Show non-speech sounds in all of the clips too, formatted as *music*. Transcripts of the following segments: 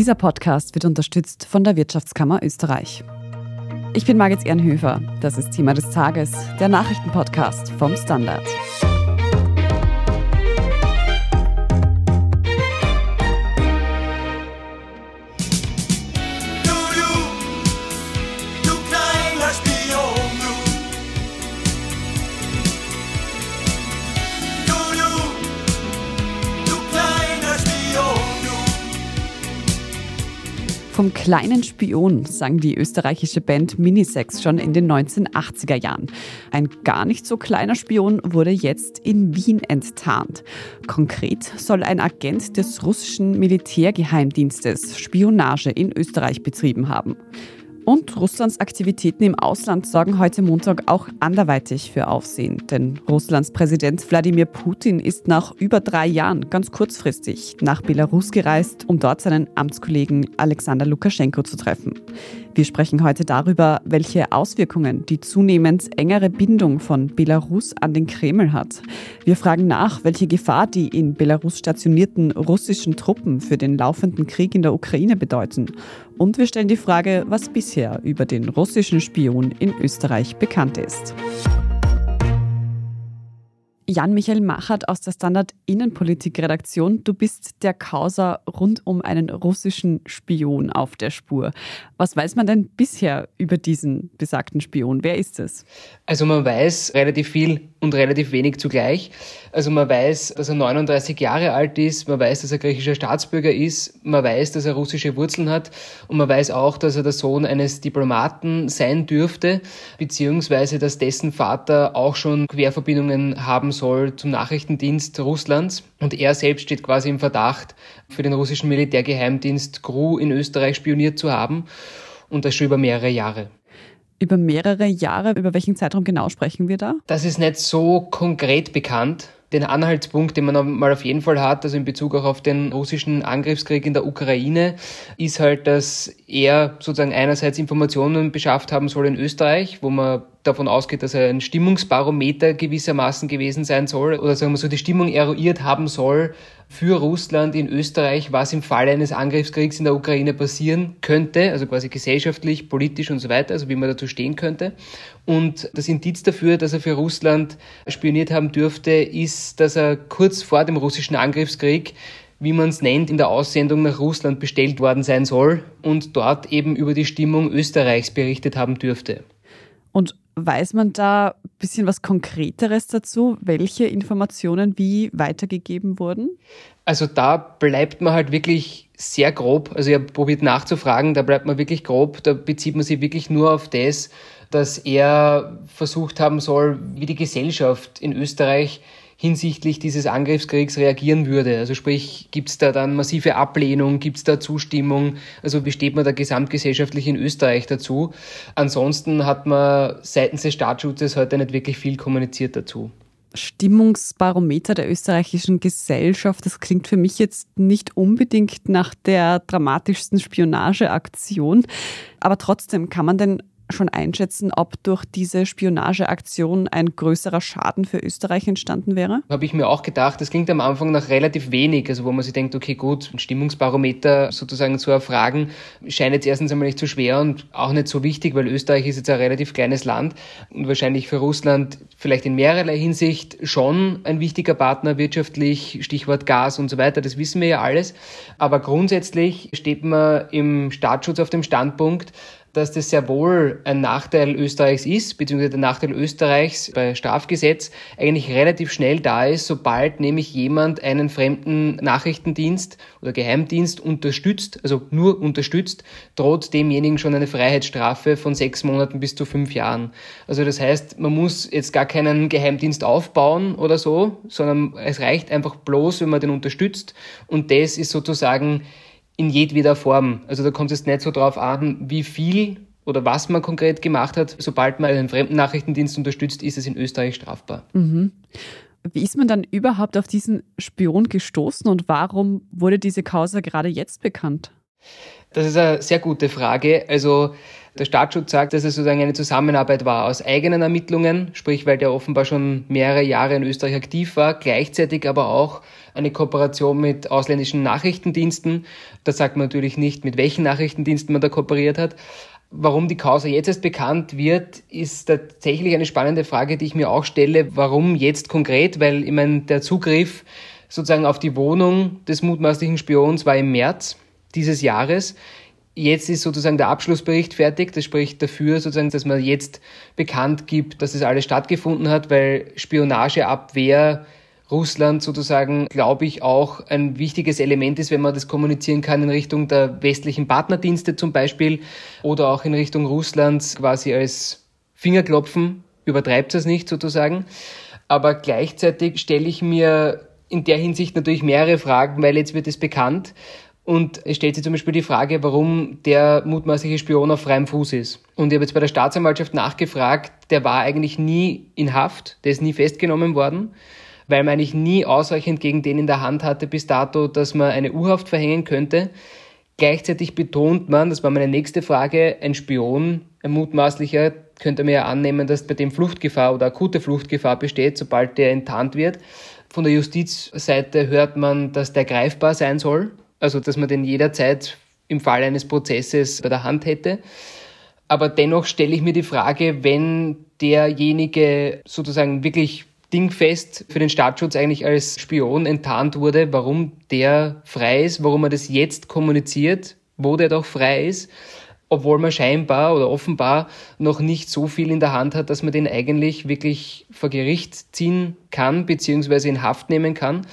Dieser Podcast wird unterstützt von der Wirtschaftskammer Österreich. Ich bin Margit Ehrenhöfer. Das ist Thema des Tages, der Nachrichtenpodcast vom Standard. Vom kleinen Spion sang die österreichische Band Minisex schon in den 1980er Jahren. Ein gar nicht so kleiner Spion wurde jetzt in Wien enttarnt. Konkret soll ein Agent des russischen Militärgeheimdienstes Spionage in Österreich betrieben haben. Und Russlands Aktivitäten im Ausland sorgen heute Montag auch anderweitig für Aufsehen. Denn Russlands Präsident Wladimir Putin ist nach über drei Jahren ganz kurzfristig nach Belarus gereist, um dort seinen Amtskollegen Alexander Lukaschenko zu treffen. Wir sprechen heute darüber, welche Auswirkungen die zunehmend engere Bindung von Belarus an den Kreml hat. Wir fragen nach, welche Gefahr die in Belarus stationierten russischen Truppen für den laufenden Krieg in der Ukraine bedeuten. Und wir stellen die Frage, was bisher über den russischen Spion in Österreich bekannt ist. Jan-Michael Machert aus der Standard Innenpolitik-Redaktion. Du bist der Causa rund um einen russischen Spion auf der Spur. Was weiß man denn bisher über diesen besagten Spion? Wer ist es? Also man weiß relativ viel und relativ wenig zugleich. Also man weiß, dass er 39 Jahre alt ist, man weiß, dass er griechischer Staatsbürger ist, man weiß, dass er russische Wurzeln hat und man weiß auch, dass er der Sohn eines Diplomaten sein dürfte, beziehungsweise dass dessen Vater auch schon Querverbindungen haben soll zum Nachrichtendienst Russlands. Und er selbst steht quasi im Verdacht, für den russischen Militärgeheimdienst GRU in Österreich spioniert zu haben. Und das schon über mehrere Jahre über mehrere Jahre. Über welchen Zeitraum genau sprechen wir da? Das ist nicht so konkret bekannt. Den Anhaltspunkt, den man mal auf jeden Fall hat, also in Bezug auch auf den russischen Angriffskrieg in der Ukraine, ist halt, dass er sozusagen einerseits Informationen beschafft haben soll in Österreich, wo man davon ausgeht, dass er ein Stimmungsbarometer gewissermaßen gewesen sein soll oder sagen wir so die Stimmung eruiert haben soll für Russland in Österreich, was im Falle eines Angriffskriegs in der Ukraine passieren könnte, also quasi gesellschaftlich, politisch und so weiter, also wie man dazu stehen könnte. Und das Indiz dafür, dass er für Russland spioniert haben dürfte, ist, dass er kurz vor dem russischen Angriffskrieg wie man es nennt, in der Aussendung nach Russland bestellt worden sein soll und dort eben über die Stimmung Österreichs berichtet haben dürfte. Weiß man da ein bisschen was Konkreteres dazu, welche Informationen wie weitergegeben wurden? Also da bleibt man halt wirklich sehr grob. Also ich habe probiert nachzufragen, da bleibt man wirklich grob. Da bezieht man sich wirklich nur auf das, dass er versucht haben soll, wie die Gesellschaft in Österreich hinsichtlich dieses Angriffskriegs reagieren würde. Also sprich, gibt es da dann massive Ablehnung, gibt es da Zustimmung? Also wie steht man da gesamtgesellschaftlich in Österreich dazu? Ansonsten hat man seitens des Staatsschutzes heute nicht wirklich viel kommuniziert dazu. Stimmungsbarometer der österreichischen Gesellschaft. Das klingt für mich jetzt nicht unbedingt nach der dramatischsten Spionageaktion. Aber trotzdem, kann man denn schon einschätzen, ob durch diese Spionageaktion ein größerer Schaden für Österreich entstanden wäre? Habe ich mir auch gedacht. Das klingt am Anfang nach relativ wenig, also wo man sich denkt, okay, gut, ein Stimmungsbarometer sozusagen zu erfragen, scheint jetzt erstens einmal nicht so schwer und auch nicht so wichtig, weil Österreich ist jetzt ein relativ kleines Land und wahrscheinlich für Russland vielleicht in mehrerlei Hinsicht schon ein wichtiger Partner wirtschaftlich, Stichwort Gas und so weiter, das wissen wir ja alles. Aber grundsätzlich steht man im Staatsschutz auf dem Standpunkt, dass das sehr wohl ein Nachteil Österreichs ist, beziehungsweise der Nachteil Österreichs bei Strafgesetz eigentlich relativ schnell da ist, sobald nämlich jemand einen fremden Nachrichtendienst oder Geheimdienst unterstützt, also nur unterstützt, droht demjenigen schon eine Freiheitsstrafe von sechs Monaten bis zu fünf Jahren. Also das heißt, man muss jetzt gar keinen Geheimdienst aufbauen oder so, sondern es reicht einfach bloß, wenn man den unterstützt und das ist sozusagen in jedweder Form. Also da kommt es nicht so drauf an, wie viel oder was man konkret gemacht hat. Sobald man einen fremden Nachrichtendienst unterstützt, ist es in Österreich strafbar. Mhm. Wie ist man dann überhaupt auf diesen Spion gestoßen und warum wurde diese Causa gerade jetzt bekannt? Das ist eine sehr gute Frage. Also Der Staatsschutz sagt, dass es sozusagen eine Zusammenarbeit war aus eigenen Ermittlungen, sprich, weil der offenbar schon mehrere Jahre in Österreich aktiv war, gleichzeitig aber auch eine Kooperation mit ausländischen Nachrichtendiensten. Da sagt man natürlich nicht, mit welchen Nachrichtendiensten man da kooperiert hat. Warum die Causa jetzt erst bekannt wird, ist tatsächlich eine spannende Frage, die ich mir auch stelle. Warum jetzt konkret? Weil, ich meine, der Zugriff sozusagen auf die Wohnung des mutmaßlichen Spions war im März dieses Jahres. Jetzt ist sozusagen der Abschlussbericht fertig. Das spricht dafür, sozusagen, dass man jetzt bekannt gibt, dass es alles stattgefunden hat, weil Spionageabwehr Russland sozusagen, glaube ich, auch ein wichtiges Element ist, wenn man das kommunizieren kann in Richtung der westlichen Partnerdienste zum Beispiel oder auch in Richtung Russlands quasi als Fingerklopfen, übertreibt es nicht sozusagen. Aber gleichzeitig stelle ich mir in der Hinsicht natürlich mehrere Fragen, weil jetzt wird es bekannt. Und es stellt sich zum Beispiel die Frage, warum der mutmaßliche Spion auf freiem Fuß ist. Und ich habe jetzt bei der Staatsanwaltschaft nachgefragt, der war eigentlich nie in Haft, der ist nie festgenommen worden weil man eigentlich nie ausreichend gegen den in der Hand hatte bis dato, dass man eine Urhaft verhängen könnte. Gleichzeitig betont man, das war meine nächste Frage, ein Spion, ein mutmaßlicher, könnte man ja annehmen, dass bei dem Fluchtgefahr oder akute Fluchtgefahr besteht, sobald der enttarnt wird. Von der Justizseite hört man, dass der greifbar sein soll, also dass man den jederzeit im Fall eines Prozesses bei der Hand hätte. Aber dennoch stelle ich mir die Frage, wenn derjenige sozusagen wirklich dingfest für den Staatsschutz eigentlich als Spion enttarnt wurde, warum der frei ist, warum er das jetzt kommuniziert, wo der doch frei ist, obwohl man scheinbar oder offenbar noch nicht so viel in der Hand hat, dass man den eigentlich wirklich vor Gericht ziehen kann, beziehungsweise in Haft nehmen kann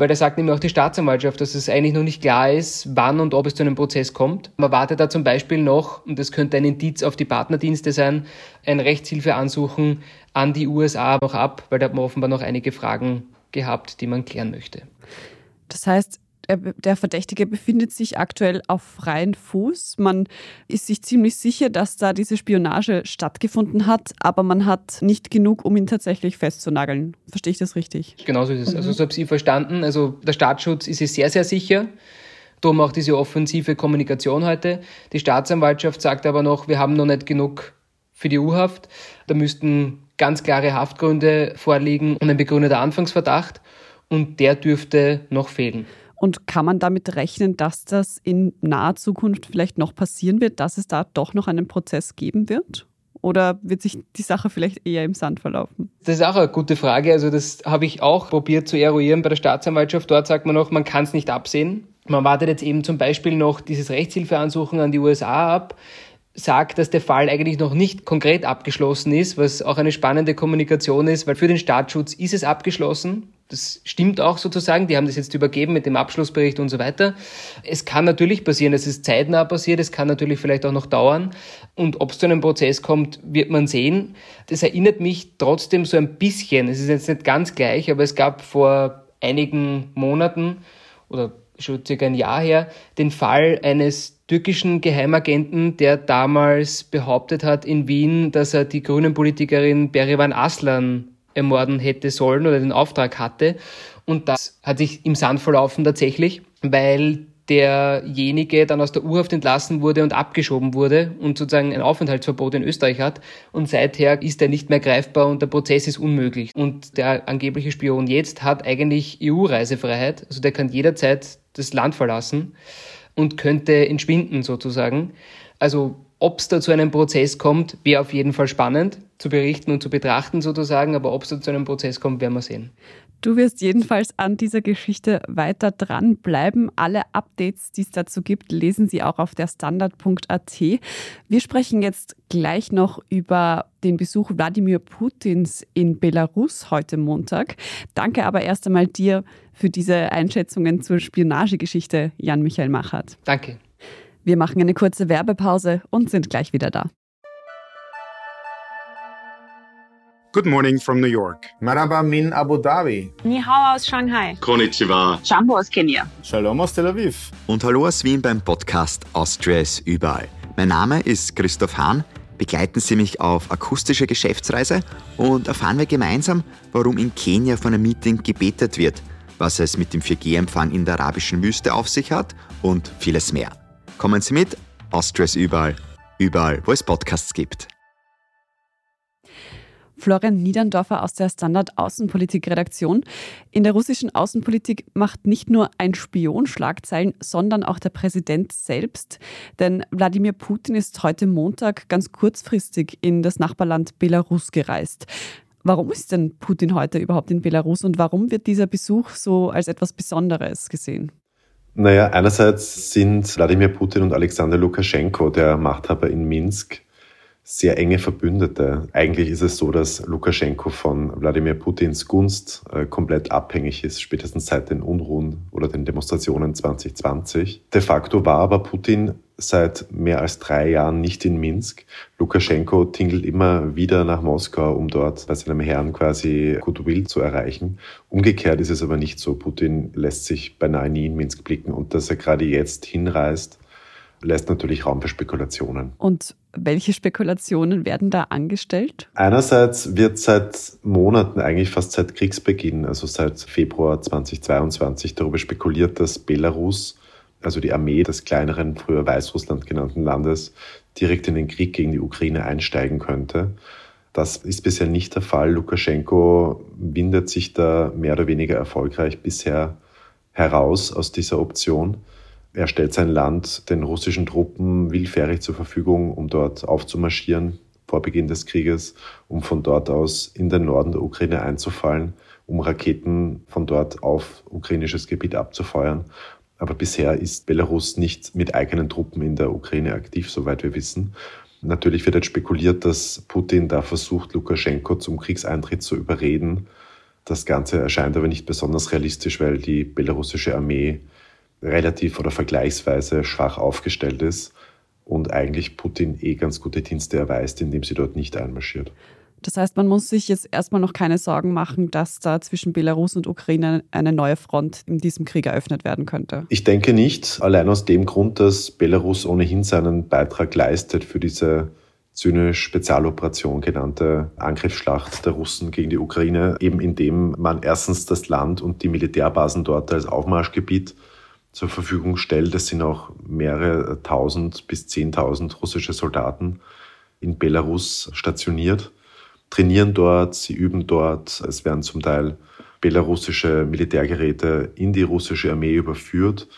weil da sagt nämlich auch die Staatsanwaltschaft, dass es eigentlich noch nicht klar ist, wann und ob es zu einem Prozess kommt. Man wartet da zum Beispiel noch, und das könnte ein Indiz auf die Partnerdienste sein, ein Rechtshilfeansuchen an die USA noch ab, weil da hat man offenbar noch einige Fragen gehabt, die man klären möchte. Das heißt, der Verdächtige befindet sich aktuell auf freiem Fuß. Man ist sich ziemlich sicher, dass da diese Spionage stattgefunden hat, aber man hat nicht genug, um ihn tatsächlich festzunageln. Verstehe ich das richtig? Genau so ist es. Also so habe ich verstanden. Also der Staatsschutz ist sich sehr, sehr sicher. Darum auch diese offensive Kommunikation heute. Die Staatsanwaltschaft sagt aber noch, wir haben noch nicht genug für die U-Haft. Da müssten ganz klare Haftgründe vorliegen und ein begründeter Anfangsverdacht. Und der dürfte noch fehlen. Und kann man damit rechnen, dass das in naher Zukunft vielleicht noch passieren wird, dass es da doch noch einen Prozess geben wird? Oder wird sich die Sache vielleicht eher im Sand verlaufen? Das ist auch eine gute Frage. Also das habe ich auch probiert zu eruieren bei der Staatsanwaltschaft. Dort sagt man noch, man kann es nicht absehen. Man wartet jetzt eben zum Beispiel noch dieses Rechtshilfeansuchen an die USA ab sagt, dass der Fall eigentlich noch nicht konkret abgeschlossen ist, was auch eine spannende Kommunikation ist, weil für den Staatsschutz ist es abgeschlossen. Das stimmt auch sozusagen. Die haben das jetzt übergeben mit dem Abschlussbericht und so weiter. Es kann natürlich passieren, es ist zeitnah passiert, es kann natürlich vielleicht auch noch dauern. Und ob es zu einem Prozess kommt, wird man sehen. Das erinnert mich trotzdem so ein bisschen, es ist jetzt nicht ganz gleich, aber es gab vor einigen Monaten oder schon circa ein Jahr her den Fall eines türkischen Geheimagenten, der damals behauptet hat in Wien, dass er die grünen Politikerin Berivan Aslan ermorden hätte sollen oder den Auftrag hatte. Und das hat sich im Sand verlaufen tatsächlich, weil derjenige dann aus der Urhaft entlassen wurde und abgeschoben wurde und sozusagen ein Aufenthaltsverbot in Österreich hat. Und seither ist er nicht mehr greifbar und der Prozess ist unmöglich. Und der angebliche Spion jetzt hat eigentlich EU-Reisefreiheit. Also der kann jederzeit das Land verlassen und könnte entschwinden sozusagen. Also ob es da zu einem Prozess kommt, wäre auf jeden Fall spannend zu berichten und zu betrachten sozusagen, aber ob es da zu einem Prozess kommt, werden wir sehen. Du wirst jedenfalls an dieser Geschichte weiter dranbleiben. Alle Updates, die es dazu gibt, lesen Sie auch auf der Standard.at. Wir sprechen jetzt gleich noch über den Besuch Wladimir Putins in Belarus heute Montag. Danke aber erst einmal dir für diese Einschätzungen zur Spionagegeschichte, Jan-Michael Machert. Danke. Wir machen eine kurze Werbepause und sind gleich wieder da. Good morning from New York. Marhaba min Abu Dhabi. Ni hao aus Shanghai. Konnichiwa. Jambo aus Kenia. Shalom aus Tel Aviv. Und hallo aus Wien beim Podcast Austria ist überall. Mein Name ist Christoph Hahn. Begleiten Sie mich auf akustische Geschäftsreise und erfahren wir gemeinsam, warum in Kenia von einem Meeting gebetet wird, was es mit dem 4G-Empfang in der arabischen Wüste auf sich hat und vieles mehr. Kommen Sie mit, Austria überall überall, wo es Podcasts gibt. Florian Niederndorfer aus der Standard Außenpolitik-Redaktion. In der russischen Außenpolitik macht nicht nur ein Spion Schlagzeilen, sondern auch der Präsident selbst. Denn Wladimir Putin ist heute Montag ganz kurzfristig in das Nachbarland Belarus gereist. Warum ist denn Putin heute überhaupt in Belarus und warum wird dieser Besuch so als etwas Besonderes gesehen? Naja, einerseits sind Wladimir Putin und Alexander Lukaschenko, der Machthaber in Minsk, sehr enge Verbündete. Eigentlich ist es so, dass Lukaschenko von Wladimir Putins Gunst äh, komplett abhängig ist, spätestens seit den Unruhen oder den Demonstrationen 2020. De facto war aber Putin seit mehr als drei Jahren nicht in Minsk. Lukaschenko tingelt immer wieder nach Moskau, um dort bei seinem Herrn quasi Goodwill zu erreichen. Umgekehrt ist es aber nicht so. Putin lässt sich beinahe nie in Minsk blicken und dass er gerade jetzt hinreist, lässt natürlich Raum für Spekulationen. Und welche Spekulationen werden da angestellt? Einerseits wird seit Monaten, eigentlich fast seit Kriegsbeginn, also seit Februar 2022, darüber spekuliert, dass Belarus, also die Armee des kleineren, früher Weißrussland genannten Landes, direkt in den Krieg gegen die Ukraine einsteigen könnte. Das ist bisher nicht der Fall. Lukaschenko windet sich da mehr oder weniger erfolgreich bisher heraus aus dieser Option. Er stellt sein Land den russischen Truppen willfährig zur Verfügung, um dort aufzumarschieren vor Beginn des Krieges, um von dort aus in den Norden der Ukraine einzufallen, um Raketen von dort auf ukrainisches Gebiet abzufeuern. Aber bisher ist Belarus nicht mit eigenen Truppen in der Ukraine aktiv, soweit wir wissen. Natürlich wird jetzt spekuliert, dass Putin da versucht, Lukaschenko zum Kriegseintritt zu überreden. Das Ganze erscheint aber nicht besonders realistisch, weil die belarussische Armee relativ oder vergleichsweise schwach aufgestellt ist und eigentlich Putin eh ganz gute Dienste erweist, indem sie dort nicht einmarschiert. Das heißt, man muss sich jetzt erstmal noch keine Sorgen machen, dass da zwischen Belarus und Ukraine eine neue Front in diesem Krieg eröffnet werden könnte. Ich denke nicht, allein aus dem Grund, dass Belarus ohnehin seinen Beitrag leistet für diese zynisch Spezialoperation genannte Angriffsschlacht der Russen gegen die Ukraine, eben indem man erstens das Land und die Militärbasen dort als Aufmarschgebiet zur Verfügung stellt. Es sind auch mehrere tausend bis zehntausend russische Soldaten in Belarus stationiert, trainieren dort, sie üben dort. Es werden zum Teil belarussische Militärgeräte in die russische Armee überführt.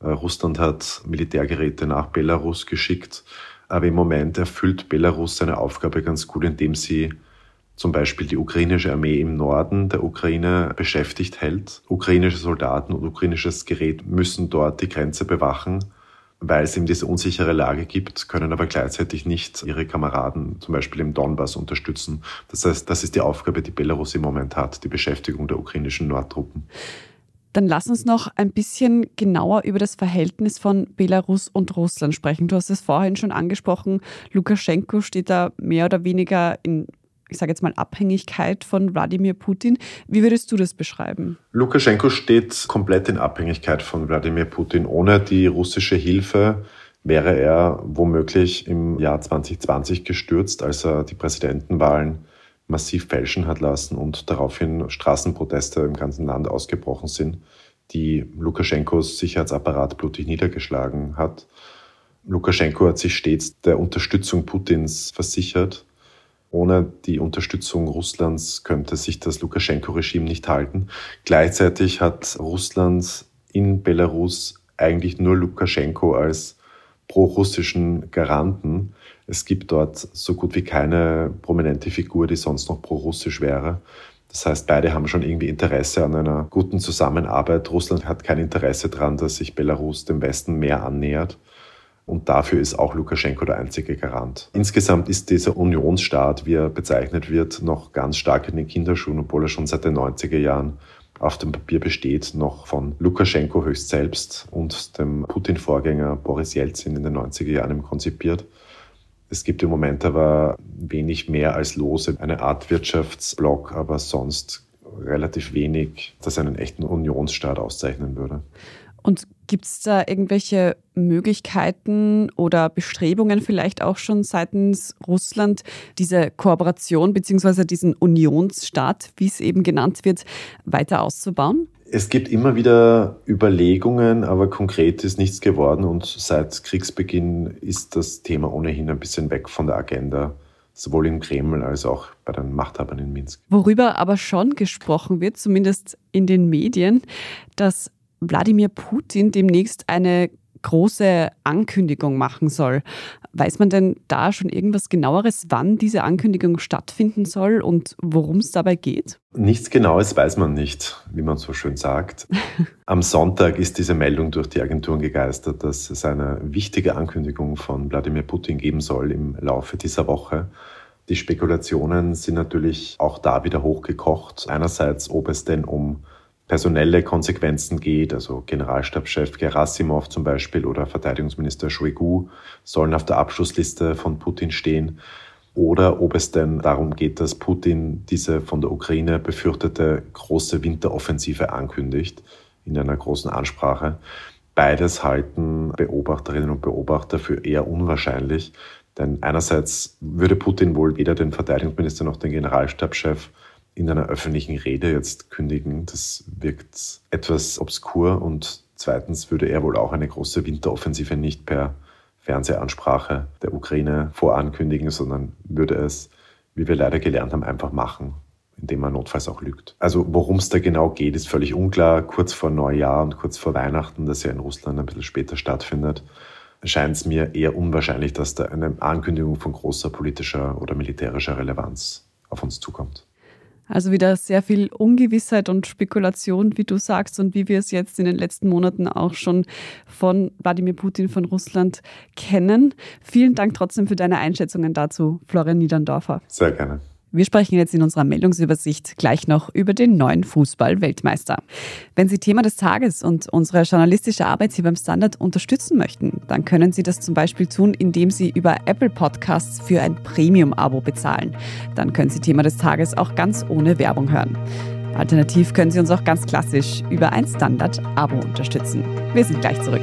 Äh, Russland hat Militärgeräte nach Belarus geschickt. Aber im Moment erfüllt Belarus seine Aufgabe ganz gut, indem sie zum Beispiel die ukrainische Armee im Norden der Ukraine beschäftigt hält. Ukrainische Soldaten und ukrainisches Gerät müssen dort die Grenze bewachen, weil es eben diese unsichere Lage gibt, können aber gleichzeitig nicht ihre Kameraden zum Beispiel im Donbass unterstützen. Das heißt, das ist die Aufgabe, die Belarus im Moment hat, die Beschäftigung der ukrainischen Nordtruppen. Dann lass uns noch ein bisschen genauer über das Verhältnis von Belarus und Russland sprechen. Du hast es vorhin schon angesprochen. Lukaschenko steht da mehr oder weniger in ich sage jetzt mal, Abhängigkeit von Wladimir Putin. Wie würdest du das beschreiben? Lukaschenko steht komplett in Abhängigkeit von Wladimir Putin. Ohne die russische Hilfe wäre er womöglich im Jahr 2020 gestürzt, als er die Präsidentenwahlen massiv fälschen hat lassen und daraufhin Straßenproteste im ganzen Land ausgebrochen sind, die Lukaschenkos Sicherheitsapparat blutig niedergeschlagen hat. Lukaschenko hat sich stets der Unterstützung Putins versichert ohne die Unterstützung Russlands könnte sich das Lukaschenko-Regime nicht halten. Gleichzeitig hat Russland in Belarus eigentlich nur Lukaschenko als pro-russischen Garanten. Es gibt dort so gut wie keine prominente Figur, die sonst noch pro-russisch wäre. Das heißt, beide haben schon irgendwie Interesse an einer guten Zusammenarbeit. Russland hat kein Interesse daran, dass sich Belarus dem Westen mehr annähert. Und dafür ist auch Lukaschenko der einzige Garant. Insgesamt ist dieser Unionsstaat, wie er bezeichnet wird, noch ganz stark in den Kinderschuhen, obwohl er schon seit den 90er Jahren auf dem Papier besteht, noch von Lukaschenko höchst selbst und dem Putin-Vorgänger Boris Jelzin in den 90er Jahren konzipiert. Es gibt im Moment aber wenig mehr als lose eine Art Wirtschaftsblock, aber sonst relativ wenig, das einen echten Unionsstaat auszeichnen würde. Und gibt es da irgendwelche Möglichkeiten oder Bestrebungen vielleicht auch schon seitens Russland, diese Kooperation bzw. diesen Unionsstaat, wie es eben genannt wird, weiter auszubauen? Es gibt immer wieder Überlegungen, aber konkret ist nichts geworden und seit Kriegsbeginn ist das Thema ohnehin ein bisschen weg von der Agenda, sowohl im Kreml als auch bei den Machthabern in Minsk. Worüber aber schon gesprochen wird, zumindest in den Medien, dass Wladimir Putin demnächst eine große Ankündigung machen soll. Weiß man denn da schon irgendwas genaueres, wann diese Ankündigung stattfinden soll und worum es dabei geht? Nichts Genaues weiß man nicht, wie man so schön sagt. *laughs* Am Sonntag ist diese Meldung durch die Agenturen gegeistert, dass es eine wichtige Ankündigung von Wladimir Putin geben soll im Laufe dieser Woche. Die Spekulationen sind natürlich auch da wieder hochgekocht. Einerseits, ob es denn um personelle Konsequenzen geht, also Generalstabschef Gerasimov zum Beispiel oder Verteidigungsminister Shoigu sollen auf der Abschlussliste von Putin stehen, oder ob es denn darum geht, dass Putin diese von der Ukraine befürchtete große Winteroffensive ankündigt in einer großen Ansprache. Beides halten Beobachterinnen und Beobachter für eher unwahrscheinlich, denn einerseits würde Putin wohl weder den Verteidigungsminister noch den Generalstabschef in einer öffentlichen Rede jetzt kündigen. Das wirkt etwas obskur und zweitens würde er wohl auch eine große Winteroffensive nicht per Fernsehansprache der Ukraine vorankündigen, sondern würde es, wie wir leider gelernt haben, einfach machen, indem man notfalls auch lügt. Also worum es da genau geht, ist völlig unklar. Kurz vor Neujahr und kurz vor Weihnachten, das ja in Russland ein bisschen später stattfindet, scheint es mir eher unwahrscheinlich, dass da eine Ankündigung von großer politischer oder militärischer Relevanz auf uns zukommt. Also wieder sehr viel Ungewissheit und Spekulation, wie du sagst, und wie wir es jetzt in den letzten Monaten auch schon von Wladimir Putin von Russland kennen. Vielen Dank trotzdem für deine Einschätzungen dazu, Florian Niederndorfer. Sehr gerne. Wir sprechen jetzt in unserer Meldungsübersicht gleich noch über den neuen Fußball-Weltmeister. Wenn Sie Thema des Tages und unsere journalistische Arbeit hier beim Standard unterstützen möchten, dann können Sie das zum Beispiel tun, indem Sie über Apple Podcasts für ein Premium-Abo bezahlen. Dann können Sie Thema des Tages auch ganz ohne Werbung hören. Alternativ können Sie uns auch ganz klassisch über ein Standard-Abo unterstützen. Wir sind gleich zurück.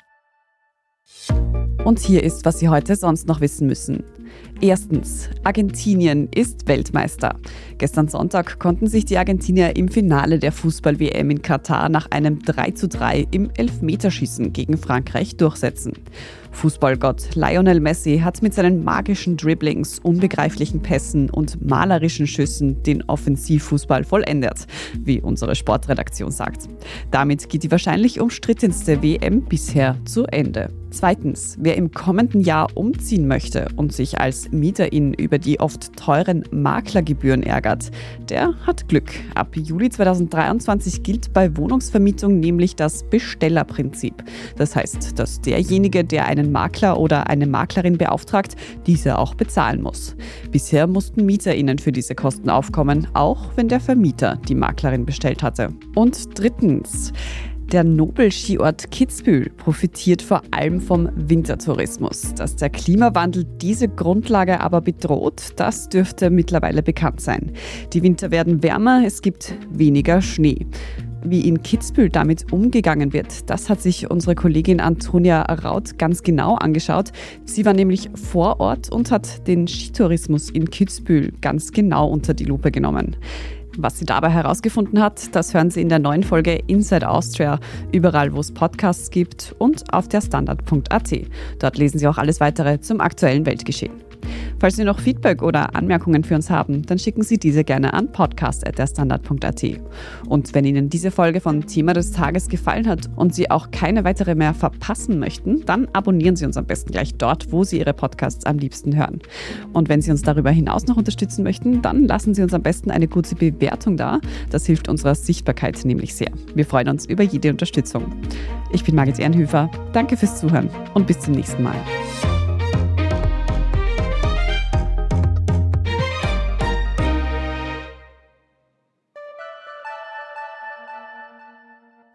Und hier ist, was Sie heute sonst noch wissen müssen. Erstens, Argentinien ist Weltmeister. Gestern Sonntag konnten sich die Argentinier im Finale der Fußball-WM in Katar nach einem 3:3 im Elfmeterschießen gegen Frankreich durchsetzen. Fußballgott Lionel Messi hat mit seinen magischen Dribblings, unbegreiflichen Pässen und malerischen Schüssen den Offensivfußball vollendet, wie unsere Sportredaktion sagt. Damit geht die wahrscheinlich umstrittenste WM bisher zu Ende. Zweitens, wer im kommenden Jahr umziehen möchte und sich als Mieterin über die oft teuren Maklergebühren ärgert, der hat Glück. Ab Juli 2023 gilt bei Wohnungsvermietung nämlich das Bestellerprinzip. Das heißt, dass derjenige, der einen Makler oder eine Maklerin beauftragt, diese auch bezahlen muss. Bisher mussten Mieterinnen für diese Kosten aufkommen, auch wenn der Vermieter die Maklerin bestellt hatte. Und drittens, der Nobel-Skiort Kitzbühel profitiert vor allem vom Wintertourismus. Dass der Klimawandel diese Grundlage aber bedroht, das dürfte mittlerweile bekannt sein. Die Winter werden wärmer, es gibt weniger Schnee. Wie in Kitzbühel damit umgegangen wird, das hat sich unsere Kollegin Antonia Raut ganz genau angeschaut. Sie war nämlich vor Ort und hat den Skitourismus in Kitzbühel ganz genau unter die Lupe genommen. Was sie dabei herausgefunden hat, das hören Sie in der neuen Folge Inside Austria, überall wo es Podcasts gibt und auf der Standard.at. Dort lesen Sie auch alles weitere zum aktuellen Weltgeschehen. Falls Sie noch Feedback oder Anmerkungen für uns haben, dann schicken Sie diese gerne an podcast.derstandard.at. Und wenn Ihnen diese Folge von Thema des Tages gefallen hat und Sie auch keine weitere mehr verpassen möchten, dann abonnieren Sie uns am besten gleich dort, wo Sie Ihre Podcasts am liebsten hören. Und wenn Sie uns darüber hinaus noch unterstützen möchten, dann lassen Sie uns am besten eine gute Bewertung da. Das hilft unserer Sichtbarkeit nämlich sehr. Wir freuen uns über jede Unterstützung. Ich bin Margit Ehrenhöfer. Danke fürs Zuhören und bis zum nächsten Mal.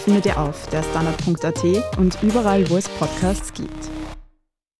findet ihr auf der Standard.at und überall, wo es Podcasts gibt.